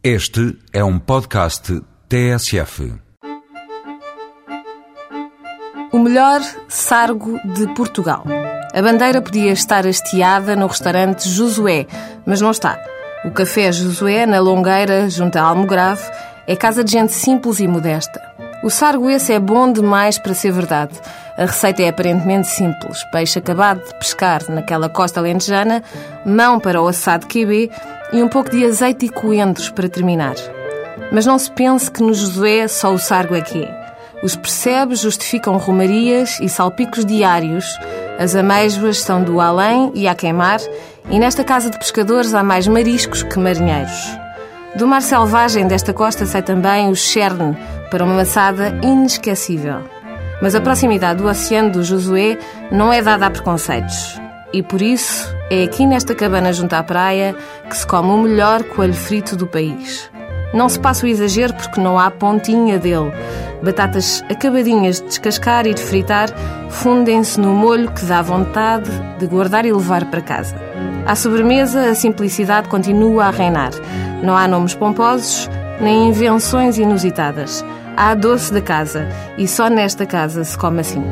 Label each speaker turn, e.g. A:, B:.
A: Este é um podcast TSF.
B: O melhor sargo de Portugal. A bandeira podia estar hasteada no restaurante Josué, mas não está. O café Josué, na Longueira, junto a Almograve, é casa de gente simples e modesta. O sargo esse é bom demais para ser verdade. A receita é aparentemente simples. Peixe acabado de pescar naquela costa alentejana, mão para o assado QB e um pouco de azeite e coentros para terminar. Mas não se pense que no Josué só o sargo é que é. Os percebes justificam romarias e salpicos diários. As amêijoas são do além e a queimar, e nesta casa de pescadores há mais mariscos que marinheiros. Do mar selvagem desta costa sai também o cherne, para uma maçada inesquecível. Mas a proximidade do oceano do Josué não é dada a preconceitos. E por isso é aqui nesta cabana junto à praia que se come o melhor coelho frito do país. Não se passa o exagero porque não há pontinha dele. Batatas acabadinhas de descascar e de fritar fundem-se no molho que dá vontade de guardar e levar para casa. À sobremesa, a simplicidade continua a reinar. Não há nomes pomposos nem invenções inusitadas. Há doce da casa e só nesta casa se come assim.